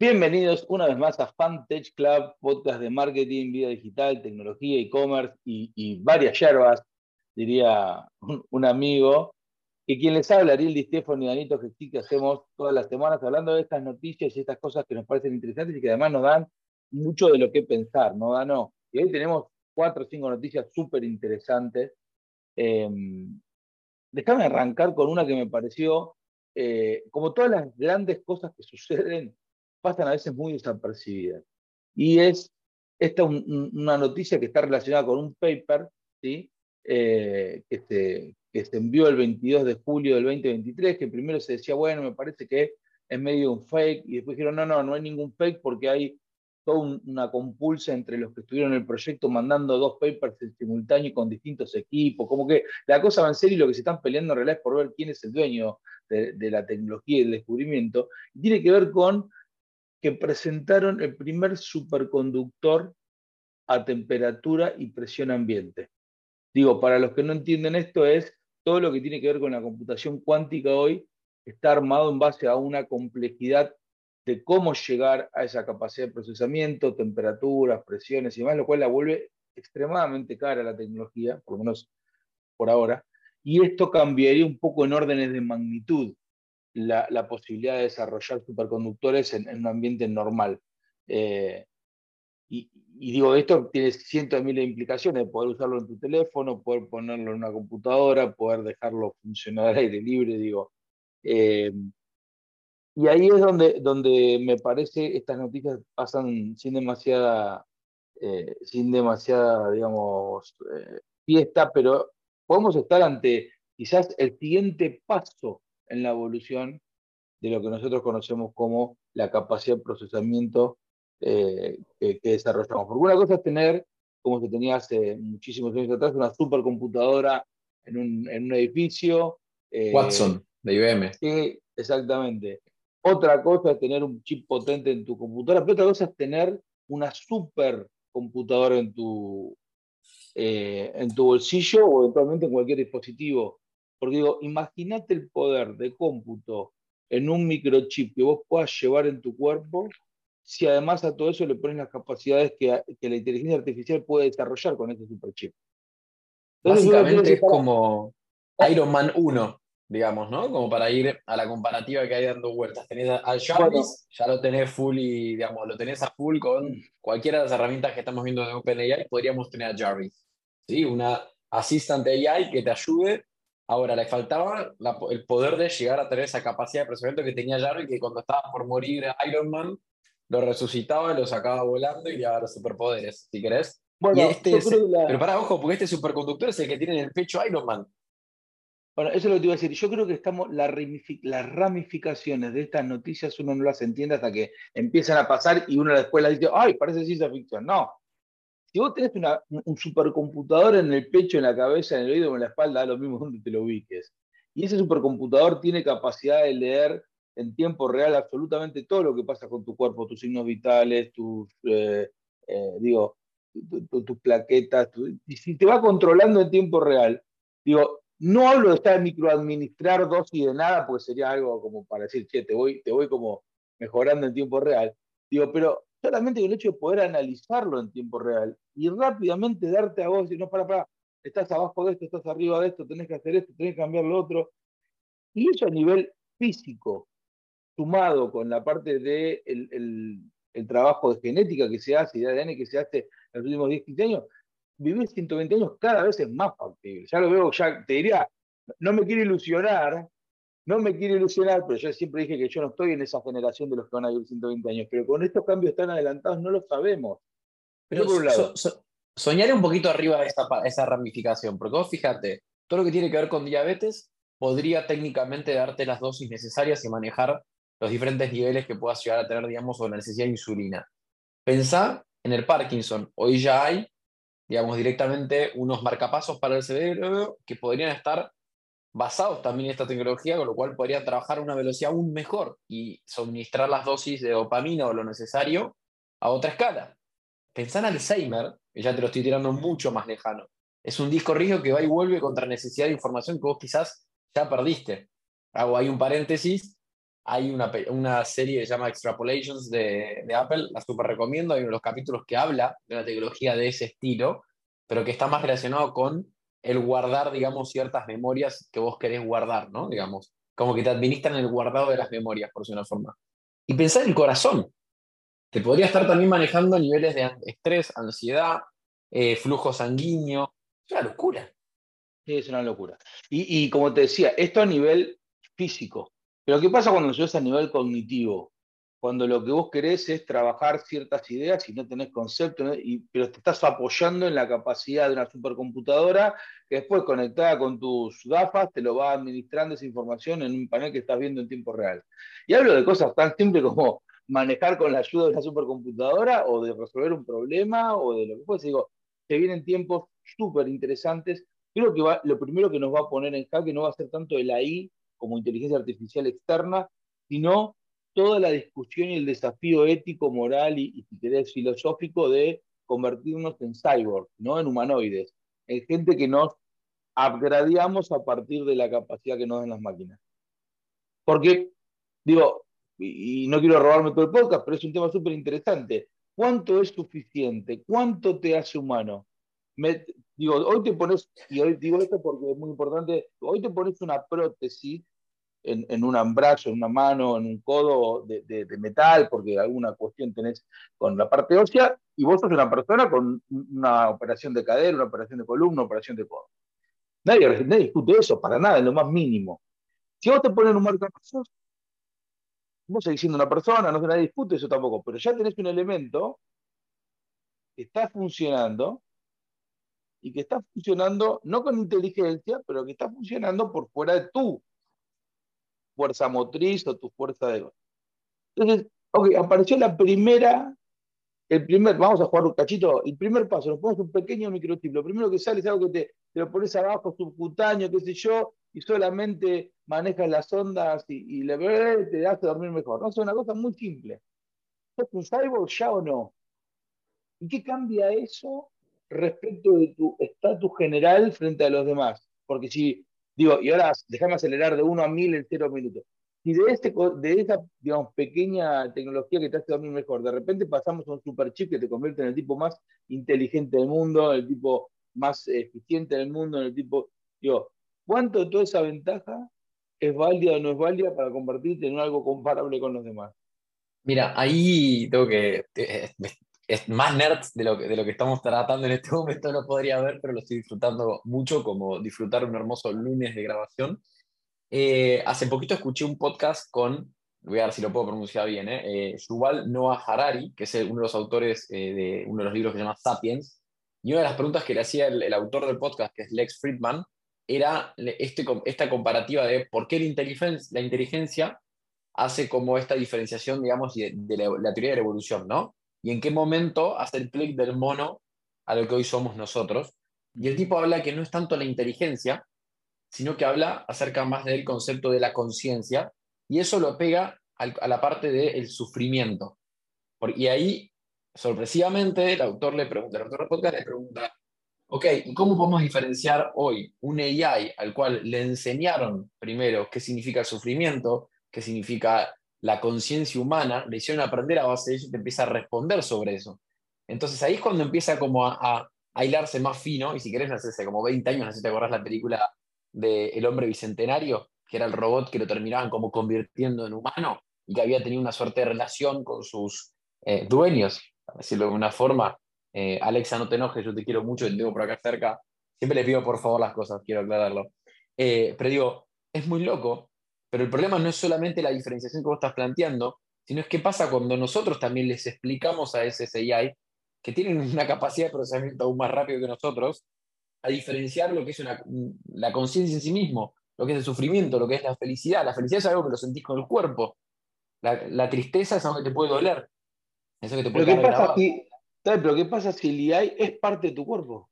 Bienvenidos una vez más a Fantech Club, podcast de marketing, vida digital, tecnología, e-commerce y, varias yerbas, diría un, amigo. Y quien les habla, Ariel Di Stefano y Danito que hacemos todas las semanas hablando de estas noticias y estas cosas que nos parecen interesantes y que además nos dan mucho de lo que pensar, ¿no, Dano? Y hoy tenemos cuatro o cinco noticias súper interesantes. Em, déjame arrancar con una que me pareció, eh, como todas las grandes cosas que suceden, pasan a veces muy desapercibidas. Y es esta una noticia que está relacionada con un paper ¿sí? Eh, que, se, envió el 22 de julio del 2023, que primero se decía, bueno, me parece que es medio un fake, y después dijeron, no, no, no hay ningún fake porque hay toda una compulsa entre los que estuvieron en el proyecto mandando dos papers en simultáneo con distintos equipos, como que la cosa va en serio y lo que se están peleando en realidad es por ver quién es el dueño de, de la tecnología y el descubrimiento, y tiene que ver con que presentaron el primer superconductor a temperatura y presión ambiente. Digo, para los que no entienden esto, es todo lo que tiene que ver con la computación cuántica hoy está armado en base a una complejidad de cómo llegar a esa capacidad de procesamiento, temperaturas, presiones y demás, lo cual la vuelve extremadamente cara la tecnología, por lo menos por ahora, y esto cambiaría un poco en órdenes de magnitud la, posibilidad de desarrollar superconductores en, un ambiente normal. Eh, y, digo, esto tiene cientos de miles de implicaciones, poder usarlo en tu teléfono, poder ponerlo en una computadora, poder dejarlo funcionar al aire libre, digo. Eh, y ahí es donde, donde me parece estas noticias pasan sin demasiada, eh, sin demasiada, digamos, fiesta, pero podemos estar ante quizás el siguiente paso en la evolución de lo que nosotros conocemos como la capacidad de procesamiento eh, que, desarrollamos. Porque una cosa es tener, como se tenía hace muchísimos años atrás, una supercomputadora en un, en un edificio. Eh, Watson, de IBM. Sí, exactamente. Otra cosa es tener un chip potente en tu computadora, pero otra cosa es tener una supercomputadora en tu, eh, en tu bolsillo o eventualmente en cualquier dispositivo porque digo, imagínate el poder de cómputo en un microchip que vos puedas llevar en tu cuerpo, si además a todo eso le pones las capacidades que, la inteligencia artificial puede desarrollar con ese superchip. Básicamente es como Iron Man 1, digamos, ¿no? Como para ir a la comparativa que hay dando vueltas. Tenés al Jarvis, ya lo tenés full y, digamos, lo tenés a full con cualquiera de las herramientas que estamos viendo de OpenAI, podríamos tener a Jarvis. ¿sí? Una assistant AI que te ayude Ahora, le faltaba el poder de llegar a tener esa capacidad de procesamiento que tenía Jarvis, que cuando estaba por morir Iron Man, lo resucitaba, lo sacaba volando y le daba los superpoderes, si querés. Bueno, este Pero para ojo, porque este superconductor es el que tiene en el pecho Iron Man. Bueno, eso es lo que te iba a decir. Yo creo que estamos, las ramificaciones de estas noticias uno no las entiende hasta que empiezan a pasar y uno después las dice, ay, parece ciencia ficción. No, si vos tenés un supercomputador en el pecho, en la cabeza, en el oído o en la espalda, da lo mismo donde te lo ubiques. Y ese supercomputador tiene capacidad de leer en tiempo real absolutamente todo lo que pasa con tu cuerpo, tus signos vitales, tus, eh, eh, digo, tus plaquetas, y si te va controlando en tiempo real, digo, no hablo de estar microadministrar dosis de nada, porque sería algo como para decir, che, te voy, te voy como mejorando en tiempo real. Digo, pero solamente el hecho de poder analizarlo en tiempo real y rápidamente darte a vos y no, para, para, estás abajo de esto, estás arriba de esto, tenés que hacer esto, tenés que cambiar lo otro. Y eso a nivel físico, sumado con la parte de el, trabajo de genética que se hace y de ADN que se hace en los últimos 10, 15 años, vivir 120 años cada vez es más factible. Ya lo veo, ya te diría, no me quiero ilusionar, no me quiero ilusionar, pero yo siempre dije que yo no estoy en esa generación de los que van a vivir 120 años, pero con estos cambios tan adelantados no lo sabemos. Pero por un lado, soñar un poquito arriba de esa, esa ramificación, porque vos fíjate, todo lo que tiene que ver con diabetes podría técnicamente darte las dosis necesarias y manejar los diferentes niveles que puedas llegar a tener, digamos, o la necesidad de insulina. Pensá en el Parkinson. Hoy ya hay, digamos, directamente unos marcapasos para el cerebro que podrían estar basados también en esta tecnología, con lo cual podrían trabajar a una velocidad aún mejor y suministrar las dosis de dopamina o lo necesario a otra escala. Pensá en Alzheimer, que ya te lo estoy tirando mucho más lejano. Es un disco rígido que va y vuelve contra necesidad de información que vos quizás ya perdiste. Hago ahí un paréntesis. hay una, una serie que se llama Extrapolations de, Apple, la super recomiendo, hay uno de los capítulos que habla de una tecnología de ese estilo, pero que está más relacionado con el guardar, digamos, ciertas memorias que vos querés guardar, ¿no? Digamos, como que te administran el guardado de las memorias, por decirlo una forma. Y pensar en el corazón. Te podría estar también manejando niveles de estrés, ansiedad, eh, flujo sanguíneo. Es una locura. Sí, es una locura. Y, y como te decía, esto a nivel físico. Pero ¿qué pasa cuando lo llevas a nivel cognitivo? Cuando lo que vos querés es trabajar ciertas ideas y no tenés concepto, pero te estás apoyando en la capacidad de una supercomputadora que después conectada con tus gafas te lo va administrando esa información en un panel que estás viendo en tiempo real. Y hablo de cosas tan simples como manejar con la ayuda de una supercomputadora o de resolver un problema o de lo que fuese. Digo, te vienen tiempos súper interesantes. Creo que lo primero que nos va a poner en jaque no va a ser tanto el AI como inteligencia artificial externa, sino toda la discusión y el desafío ético, moral y, querés, filosófico de convertirnos en cyborg, ¿no? en humanoides, en gente que nos upgradeamos a partir de la capacidad que nos dan las máquinas. Porque, digo, y, no quiero robarme todo el podcast, pero es un tema súper interesante. ¿Cuánto es suficiente? ¿Cuánto te hace humano? digo, hoy te pones, y hoy digo esto porque es muy importante, hoy te pones una prótesis en, un brazo, en una mano, en un codo de, metal, porque alguna cuestión tenés con la parte ósea, y vos sos una persona con una operación de cadera, una operación de columna, una operación de codo. Nadie, nadie discute eso, para nada, en lo más mínimo. Si vos te pones un marcapasos, vos seguís siendo una persona, no se nadie discute eso tampoco, pero ya tenés un elemento que está funcionando y que está funcionando no con inteligencia, pero que está funcionando por fuera de tu fuerza motriz o tu fuerza de... Entonces, ok, apareció la primera, el primer, vamos a jugar un cachito, el primer paso, nos ponemos un pequeño microchip, lo primero que sale es algo que te, lo pones abajo, subcutáneo, qué sé yo, y solamente manejas las ondas y, y le, te hace dormir mejor. No, es una cosa muy simple. ¿Es un cyborg ya o no? ¿Y qué cambia eso respecto de tu estatus general frente a los demás. Porque si, digo, y ahora déjame acelerar de 1 a 1000 en 0 minutos. Si de, este, de esa, digamos, pequeña tecnología que te hace dormir mejor, de repente pasamos a un super chip que te convierte en el tipo más inteligente del mundo, el tipo más eficiente del mundo, en el tipo, digo, ¿cuánto de toda esa ventaja es válida o no es válida para convertirte en algo comparable con los demás? Mira, ahí tengo que, es más nerd de lo, que, de lo que estamos tratando en este momento, no podría ver, pero lo estoy disfrutando mucho, como disfrutar un hermoso lunes de grabación. Eh, hace poquito escuché un podcast con, voy a ver si lo puedo pronunciar bien, eh, eh Noah Harari, que es uno de los autores eh, de uno de los libros que se llama Sapiens, y una de las preguntas que le hacía el, autor del podcast, que es Lex Friedman, era este, esta comparativa de por qué la inteligencia, la inteligencia hace como esta diferenciación, digamos, de, la, la, teoría de la evolución, ¿no? Y en qué momento hace el clic del mono a lo que hoy somos nosotros. Y el tipo habla que no es tanto la inteligencia, sino que habla acerca más del concepto de la conciencia, y eso lo pega a la parte del sufrimiento. Y ahí, sorpresivamente, el autor le pregunta, el autor del podcast le pregunta, ok, ¿y cómo podemos diferenciar hoy un AI al cual le enseñaron primero qué significa sufrimiento, qué significa la conciencia humana, le hicieron aprender a base de eso y te empieza a responder sobre eso. Entonces ahí es cuando empieza como a, a, hilarse más fino, y si querés, hace como 20 años, no sé si te acordás la película de El hombre bicentenario, que era el robot que lo terminaban como convirtiendo en humano y que había tenido una suerte de relación con sus eh, dueños, a decirlo de una forma. Eh, Alexa, no te enojes, yo te quiero mucho, te tengo por acá cerca. Siempre les pido por favor las cosas, quiero aclararlo. Eh, pero digo, es muy loco pero el problema no es solamente la diferenciación que vos estás planteando, sino es qué pasa cuando nosotros también les explicamos a ese AI, que tienen una capacidad de procesamiento aún más rápido que nosotros, a diferenciar lo que es la conciencia en sí mismo, lo que es el sufrimiento, lo que es la felicidad. La felicidad es algo que lo sentís con el cuerpo. La, tristeza es algo que te puede doler. Eso que te puede pero, ¿qué pasa si, pero ¿qué pasa si el AI es parte de tu cuerpo?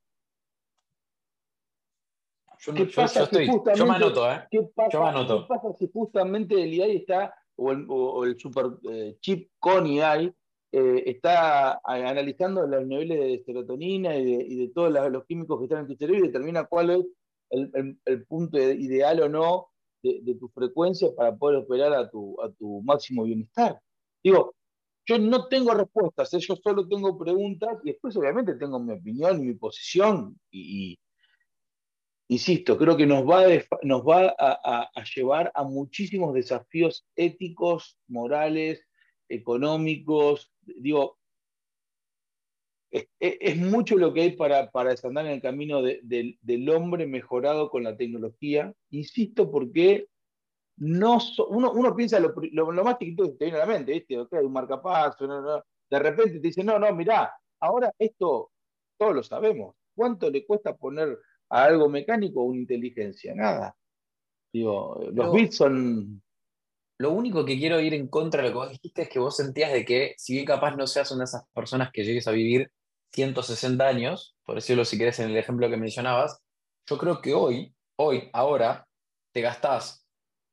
Yo, ¿Qué pasa estoy, yo me anoto, ¿eh? ¿qué pasa, yo me anoto. ¿Qué pasa si justamente el AI está, o el, o el super eh, chip con AI, eh, está analizando los niveles de serotonina y de, y de todos los, químicos que están en tu cerebro y determina cuál es el, el, punto ideal o no de, tu frecuencia para poder operar a tu, a tu máximo bienestar. Digo, yo no tengo respuestas, ¿eh? yo solo tengo preguntas y después obviamente tengo mi opinión y mi posición y, insisto, creo que nos va, nos va a, llevar a muchísimos desafíos éticos, morales, económicos. Digo, es, mucho lo que hay para, para desandar en el camino del hombre mejorado con la tecnología. Insisto, porque no uno, uno, piensa lo, más chiquito que te viene a la mente, ¿viste? Okay, un marcapaso, de repente te dice, no, no, mirá, ahora esto todos lo sabemos. ¿Cuánto le cuesta poner a algo mecánico una inteligencia? Nada. Digo, los bits son lo único que quiero ir en contra de lo que vos dijiste es que vos sentías de que, si bien capaz no seas una de esas personas que llegues a vivir 160 años, por decirlo si querés en el ejemplo que mencionabas, yo creo que hoy, hoy, ahora, te gastás,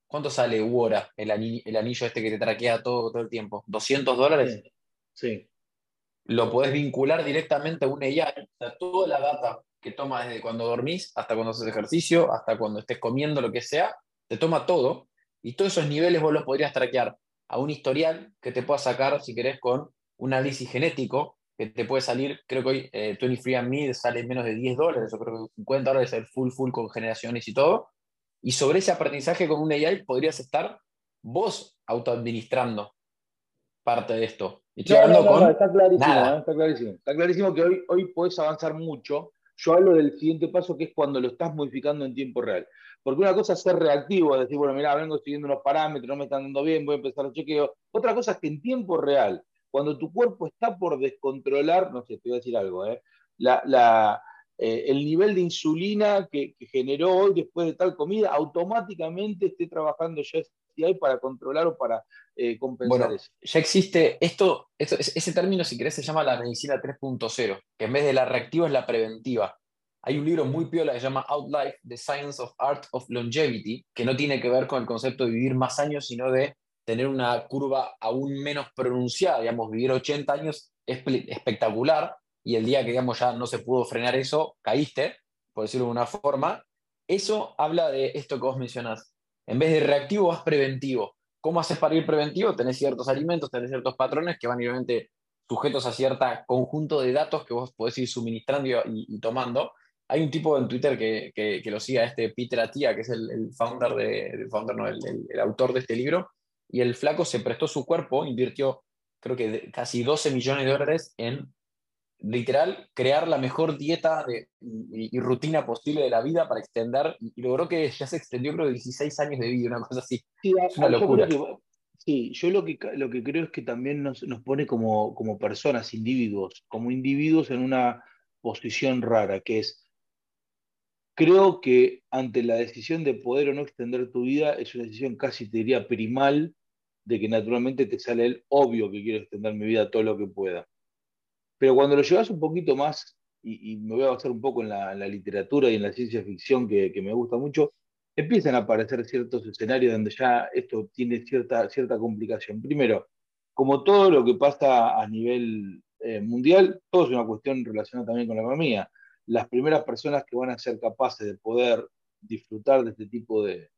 ¿cuánto sale Wora, el, el anillo este que te traquea todo, todo el tiempo? ¿200 dólares? Sí. Lo podés vincular directamente a un AI, o sea, toda la data que toma desde cuando dormís hasta cuando haces ejercicio, hasta cuando estés comiendo, lo que sea, te toma todo y todos esos niveles vos los podrías traquear a un historial que te pueda sacar, si querés, con un análisis genético que te puede salir, creo que hoy eh, 23andMe sale menos de 10 dólares, o creo que 50 dólares el full full con generaciones y todo. Y sobre ese aprendizaje con un AI podrías estar vos autoadministrando parte de esto. está clarísimo, está clarísimo. Está clarísimo que hoy, hoy puedes avanzar mucho. Yo hablo del siguiente paso, que es cuando lo estás modificando en tiempo real. Porque una cosa es ser reactivo, decir, bueno, mira, vengo siguiendo unos parámetros, no me están dando bien, voy a empezar el chequeo. Otra cosa es que en tiempo real, cuando tu cuerpo está por descontrolar, no sé, te voy a decir algo, ¿eh? la, eh, el nivel de insulina que, generó hoy después de tal comida, automáticamente esté trabajando ya hay para controlar o para eh, compensar eso. Ya existe esto, esto, ese término, si querés, se llama la medicina 3.0, que en vez de la reactiva es la preventiva. Hay un libro muy piola que se llama Outlife, The Science of Art of Longevity, que no tiene que ver con el concepto de vivir más años, sino de tener una curva aún menos pronunciada. Digamos, vivir 80 años es espectacular y el día que digamos, ya no se pudo frenar eso, caíste, por decirlo de una forma. Eso habla de esto que vos mencionás. En vez de reactivo, vas preventivo. ¿Cómo haces para ir preventivo? Tenés ciertos alimentos, tenés ciertos patrones que van obviamente sujetos a cierto conjunto de datos que vos podés ir suministrando y tomando hay un tipo en Twitter que, que, lo sigue, este Peter Atia, que es el, founder, de, founder no, el, el, autor de este libro, y el flaco se prestó su cuerpo, invirtió creo que casi 12 millones de dólares en literal crear la mejor dieta y, rutina posible de la vida para extender, y, logró que ya se extendió creo que 16 años de vida, una cosa así. Sí, es una locura. sí, yo lo que, lo que creo es que también nos, nos pone como, como personas, individuos, como individuos en una posición rara, que es Creo que ante la decisión de poder o no extender tu vida es una decisión casi, te diría, primal, de que naturalmente te sale el obvio que quiero extender mi vida todo lo que pueda. Pero cuando lo llevas un poquito más, y, me voy a basar un poco en la, literatura y en la ciencia ficción que, me gusta mucho, empiezan a aparecer ciertos escenarios donde ya esto tiene cierta, complicación. Primero, como todo lo que pasa a nivel eh, mundial, todo es una cuestión relacionada también con la economía las primeras personas que van a ser capaces de poder disfrutar de este tipo de,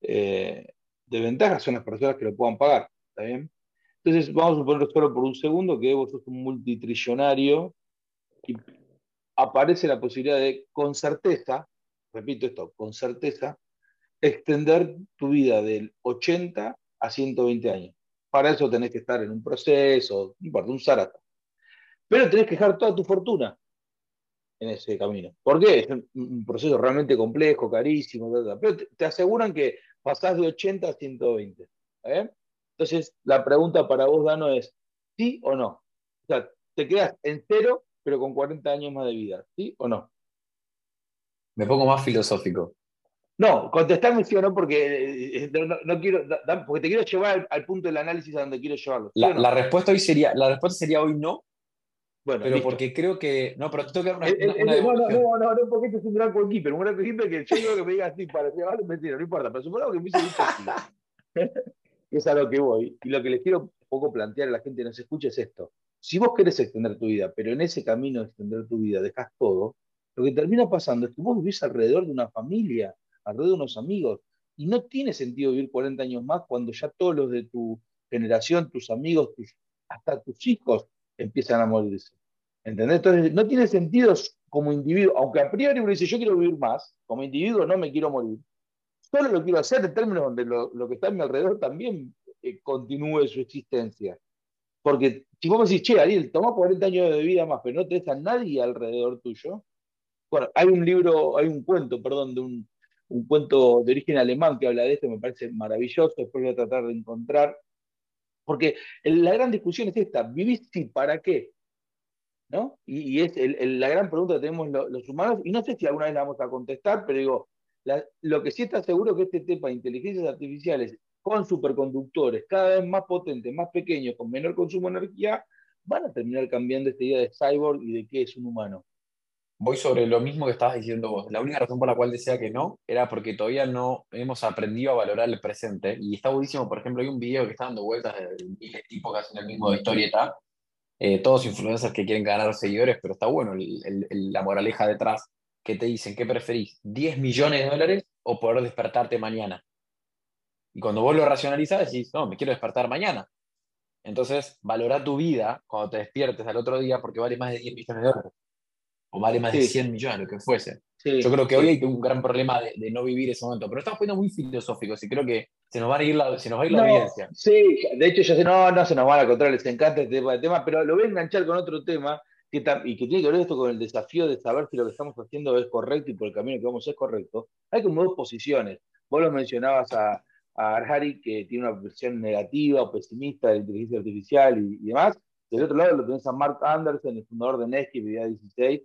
eh, de ventajas son las personas que lo puedan pagar. ¿Está bien? Entonces, vamos a suponer solo por un segundo que vos sos un multitrillonario y aparece la posibilidad de, con certeza, repito esto, con certeza, extender tu vida del 80 a 120 años. Para eso tenés que estar en un proceso, no importa, un zarata. Pero tenés que dejar toda tu fortuna en ese camino. ¿Por qué? Es un, proceso realmente complejo, carísimo, pero te, aseguran que pasás de 80 a 120. Entonces, la pregunta para vos, Dano, es ¿sí o no? O sea, te quedas en cero, pero con 40 años más de vida, ¿sí o no? Me pongo más filosófico. No, contestame sí o no, porque eh, no, quiero, porque te quiero llevar al, punto del análisis a donde quiero llevarlo. la, respuesta hoy sería, la respuesta sería hoy no, bueno, pero porque creo que. No, pero te tengo que dar una. Eh, eh, no, no, no, no, no, porque este es un gran goalkeeper. Un gran goalkeeper que yo digo que me diga así, para que vale mentira, no importa. Pero supongo que me dice es a lo que voy. Y lo que les quiero un poco plantear a la gente que nos escucha es esto. Si vos querés extender tu vida, pero en ese camino de extender tu vida dejas todo, lo que termina pasando es que vos vivís alrededor de una familia, alrededor de unos amigos. Y no tiene sentido vivir 40 años más cuando ya todos los de tu generación, tus amigos, hasta tus hijos empiezan a morirse. ¿Entendés? Entonces, no tiene sentido como individuo, aunque a priori uno dice, yo quiero vivir más, como individuo no me quiero morir. Solo lo quiero hacer en términos donde lo, que está a mi alrededor también eh, continúe su existencia. Porque si vos me decís, che, Ariel, toma 40 años de vida más, pero no tenés a nadie alrededor tuyo. Bueno, hay un libro, hay un cuento, perdón, de un, un cuento de origen alemán que habla de esto, me parece maravilloso, después voy a tratar de encontrar. Porque la gran discusión es esta, ¿vivís y para qué? ¿No? Y, es la gran pregunta que tenemos los humanos, y no sé si alguna vez la vamos a contestar, pero digo, lo que sí está seguro es que este tema de inteligencias artificiales con superconductores cada vez más potentes, más pequeños, con menor consumo de energía, van a terminar cambiando esta idea de cyborg y de qué es un humano. Voy sobre lo mismo que estabas diciendo vos. La única razón por la cual decía que no era porque todavía no hemos aprendido a valorar el presente. Y está buenísimo, por ejemplo, hay un video que está dando vueltas de tipo que hacen el mismo de historieta. Eh, todos influencers que quieren ganar seguidores, pero está bueno la moraleja detrás, que te dicen, ¿qué preferís? ¿10 millones de dólares o poder despertarte mañana? Y cuando vos lo racionalizás, decís, no, me quiero despertar mañana. Entonces, valora tu vida cuando te despiertes al otro día porque vale más de 10 millones de dólares. O vale más de 100 millones, lo que fuese. Yo creo que hoy hay un gran problema de, no vivir ese momento. Pero estamos poniendo muy filosóficos y creo que se nos, va a ir la, se nos va a ir la evidencia. Sí, de hecho, ya sé, no, no se nos van a controlar, les encanta este tema, pero lo voy a enganchar con otro tema y que tiene que ver esto con el desafío de saber si lo que estamos haciendo es correcto y por el camino que vamos es correcto. Hay como dos posiciones. Vos lo mencionabas a, a Arhari, que tiene una visión negativa o pesimista de la inteligencia artificial y, demás. Del otro lado lo tenés a Mark Anderson, el fundador de Nesky, Vida 16,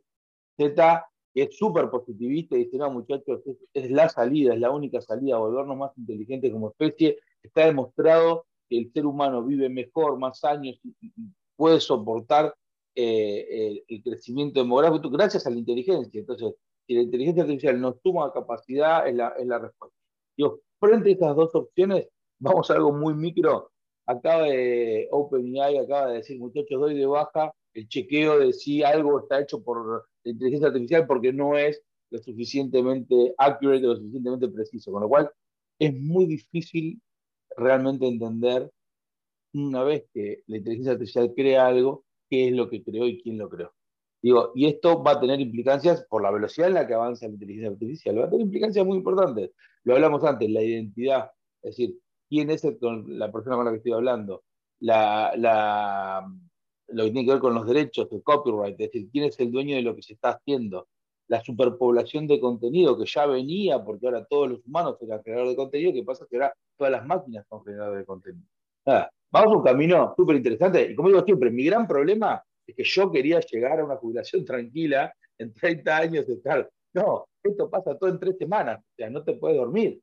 Z, que es súper positivista y dice, no, muchachos, es, la salida, es la única salida, volvernos más inteligentes como especie. Está demostrado que el ser humano vive mejor, más años y, puede soportar eh, el, crecimiento demográfico gracias a la inteligencia. Entonces, si la inteligencia artificial nos suma capacidad, es la, es la respuesta. Digo, frente a estas dos opciones, vamos a algo muy micro. Acaba de OpenAI, acaba de decir, muchachos, doy de baja el chequeo de si algo está hecho por la inteligencia artificial porque no es lo suficientemente accurate, lo suficientemente preciso. Con lo cual, es muy difícil realmente entender, una vez que la inteligencia artificial crea algo, qué es lo que creó y quién lo creó. Digo, y esto va a tener implicancias por la velocidad en la que avanza la inteligencia artificial, va a tener implicancias muy importantes. Lo hablamos antes, la identidad, es decir, quién es la persona con la que estoy hablando, la, lo que tiene que ver con los derechos, el copyright, es decir, quién es el dueño de lo que se está haciendo, la superpoblación de contenido que ya venía, porque ahora todos los humanos eran creadores de contenido, que pasa que ahora todas las máquinas son generadores de contenido. Vamos a un camino súper interesante, y como digo siempre, mi gran problema es que yo quería llegar a una jubilación tranquila en 30 años de estar. No, esto pasa todo en tres semanas, o sea, no te puedes dormir.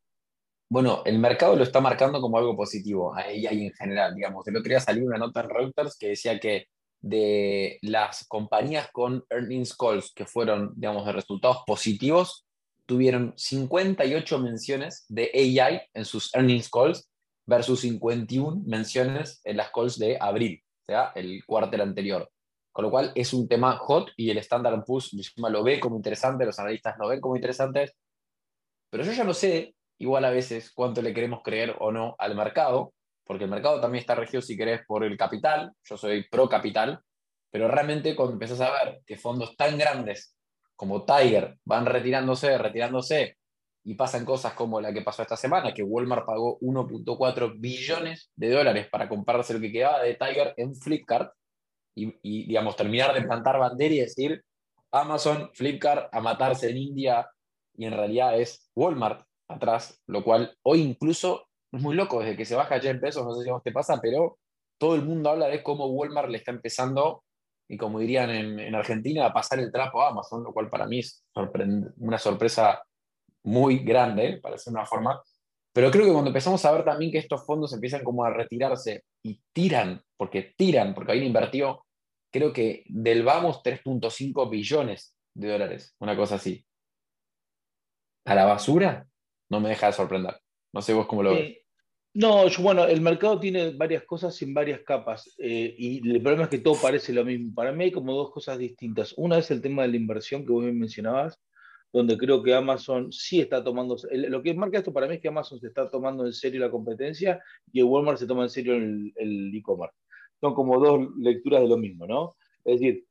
Bueno, el mercado lo está marcando como algo positivo, ahí hay en general, digamos. El otro día salió una nota en Reuters que decía que de las compañías con earnings calls que fueron, digamos, de resultados positivos, tuvieron 58 menciones de AI en sus earnings calls versus 51 menciones en las calls de abril, o sea, el cuartel anterior. Con lo cual es un tema hot y el Standard Poor's lo ve como interesante, los analistas lo ven como interesante, pero yo ya no sé, igual a veces, cuánto le queremos creer o no al mercado, porque el mercado también está regido, si querés, por el capital, yo soy pro capital, pero realmente cuando empiezas a ver que fondos tan grandes como Tiger van retirándose, retirándose, y pasan cosas como la que pasó esta semana, que Walmart pagó 1.4 billones de dólares para comprarse lo que quedaba de Tiger en Flipkart, y, digamos, terminar de plantar bandera y decir Amazon, Flipkart a matarse en India y en realidad es Walmart atrás, lo cual hoy incluso es muy loco, desde que se baja ya en pesos, no sé si a vos te pasa, pero todo el mundo habla de cómo Walmart le está empezando, y como dirían en, en Argentina, a pasar el trapo a Amazon, lo cual para mí es una sorpresa muy grande, para ser una forma, pero creo que cuando empezamos a ver también que estos fondos empiezan como a retirarse y tiran, porque tiran, porque ahí invertido creo que del vamos 3.5 billones de dólares, una cosa así. A la basura no me deja de sorprender. No sé vos cómo lo ves. No, bueno, el mercado tiene varias cosas en varias capas eh, y el problema es que todo parece lo mismo. Para mí hay como dos cosas distintas. Una es el tema de la inversión que vos me mencionabas. Donde creo que Amazon sí está tomando, lo que marca esto para mí es que Amazon se está tomando en serio la competencia y Walmart se toma en serio el e-commerce. Son como dos lecturas de lo mismo, ¿no? Es decir,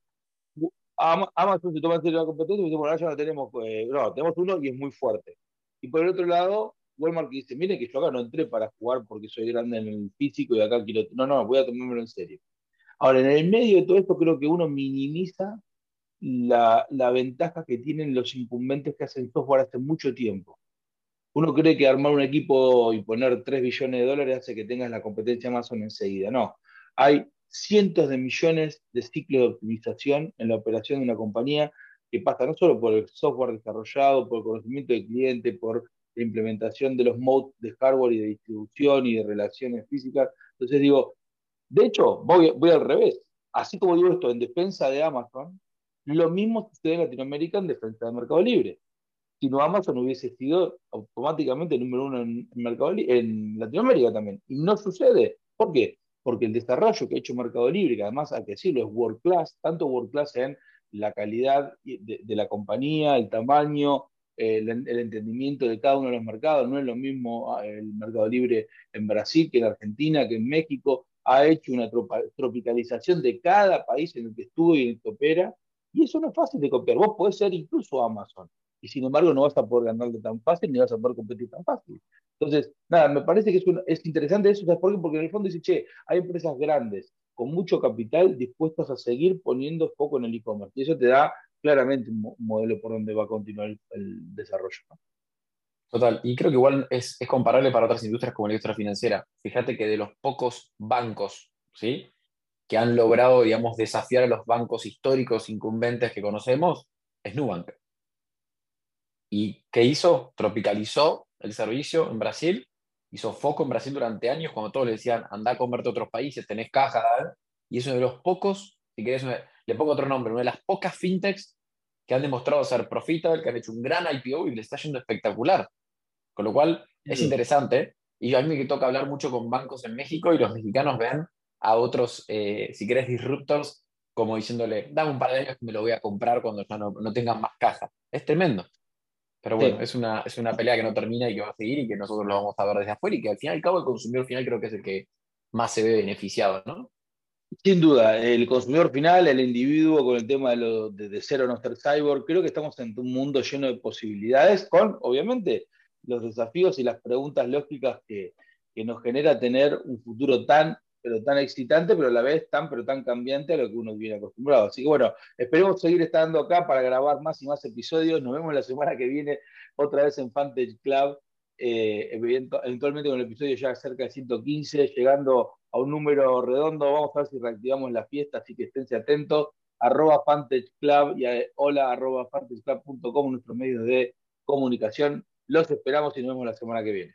Amazon se toma en serio la competencia y dice, bueno, ya no tenemos, eh, no, tenemos uno y es muy fuerte. Y por el otro lado, Walmart dice, miren que yo acá no entré para jugar porque soy grande en el físico y acá quiero, no, no, voy a tomármelo en serio. Ahora, en el medio de todo esto creo que uno minimiza la, ventaja que tienen los incumbentes que hacen software hace mucho tiempo. Uno cree que armar un equipo y poner 3 billones de dólares hace que tengas la competencia Amazon enseguida. No, hay cientos de millones de ciclos de optimización en la operación de una compañía que pasa no solo por el software desarrollado, por el conocimiento del cliente, por la implementación de los modes de hardware y de distribución y de relaciones físicas. Entonces digo, de hecho, voy, voy al revés. Así como digo esto en defensa de Amazon, lo mismo sucede en Latinoamérica en defensa del Mercado Libre. Si no, Amazon hubiese sido automáticamente el número uno en, Mercado en Latinoamérica también. Y no sucede. ¿Por qué? Porque el desarrollo que ha hecho Mercado Libre, que además hay que decirlo, es world class, tanto world class en la calidad de, la compañía, el tamaño, el, entendimiento de cada uno de los mercados. No es lo mismo ah, el Mercado Libre en Brasil que en Argentina, que en México. Ha hecho una tropicalización de cada país en el que estuvo y en el que opera y eso no es fácil de copiar. Vos podés ser incluso Amazon. Y sin embargo no vas a poder ganarle tan fácil ni vas a poder competir tan fácil. Entonces, nada, me parece que es, es interesante eso. ¿Sabes por qué? Porque en el fondo dice, che, hay empresas grandes con mucho capital dispuestas a seguir poniendo foco en el e-commerce. Y eso te da claramente un, modelo por donde va a continuar el, desarrollo. Total, y creo que igual es, es, comparable para otras industrias como la industria financiera. Fíjate que de los pocos bancos ¿sí? Que han logrado, digamos, desafiar a los bancos históricos incumbentes que conocemos es Nubank. ¿Y qué hizo? Tropicalizó el servicio en Brasil, hizo foco en Brasil durante años, cuando todos le decían, anda a convertir a otros países, tenés caja, y es uno de los pocos, si querés, le pongo otro nombre, una de las pocas fintechs que han demostrado ser profitable, que han hecho un gran IPO y le está yendo espectacular. Con lo cual, es interesante. Y a mí me toca hablar mucho con bancos en México y los mexicanos ven a otros, eh, si querés, disruptors, como diciéndole, dame un par de años que me lo voy a comprar cuando ya no, no tengan más caja. Es tremendo. Pero bueno, es, una, es una pelea que no termina y que va a seguir y que nosotros lo vamos a ver desde afuera y que al fin y al cabo el consumidor final creo que es el que más se ve beneficiado, ¿no? Sin duda, el consumidor final, el individuo con el tema de, lo, de, de ser o no ser cyborg, creo que estamos en un mundo lleno de posibilidades con, obviamente, los desafíos y las preguntas lógicas que, que nos genera tener un futuro tan pero tan excitante, pero a la vez tan, pero tan cambiante a lo que uno viene acostumbrado. Así que bueno, esperemos seguir estando acá para grabar más y más episodios. Nos vemos la semana que viene otra vez en Fantage Club, eh, eventualmente con el episodio ya cerca de 115, llegando a un número redondo. Vamos a ver si reactivamos la fiesta, así que esténse atentos. Arroba Fantage Club y hola arroba nuestros medios de comunicación. Los esperamos y nos vemos la semana que viene.